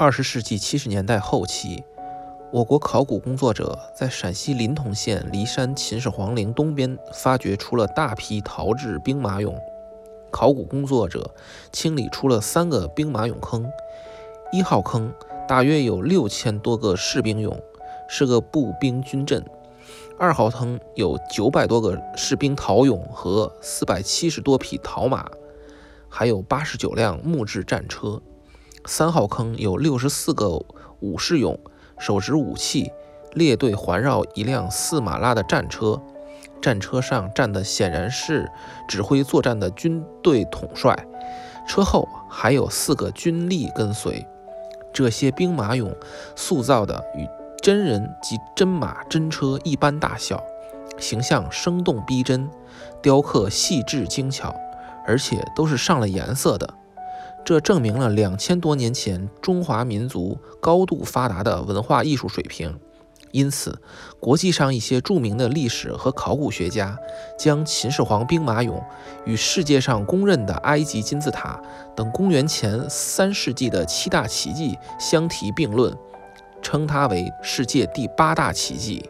二十世纪七十年代后期，我国考古工作者在陕西临潼县骊山秦始皇陵东边发掘出了大批陶制兵马俑。考古工作者清理出了三个兵马俑坑，一号坑大约有六千多个士兵俑，是个步兵军阵；二号坑有九百多个士兵陶俑和四百七十多匹陶马，还有八十九辆木质战车。三号坑有六十四个武士俑，手执武器，列队环绕一辆四马拉的战车，战车上站的显然是指挥作战的军队统帅，车后还有四个军吏跟随。这些兵马俑塑造的与真人及真马真车一般大小，形象生动逼真，雕刻细致精巧，而且都是上了颜色的。这证明了两千多年前中华民族高度发达的文化艺术水平。因此，国际上一些著名的历史和考古学家将秦始皇兵马俑与世界上公认的埃及金字塔等公元前三世纪的七大奇迹相提并论，称它为世界第八大奇迹。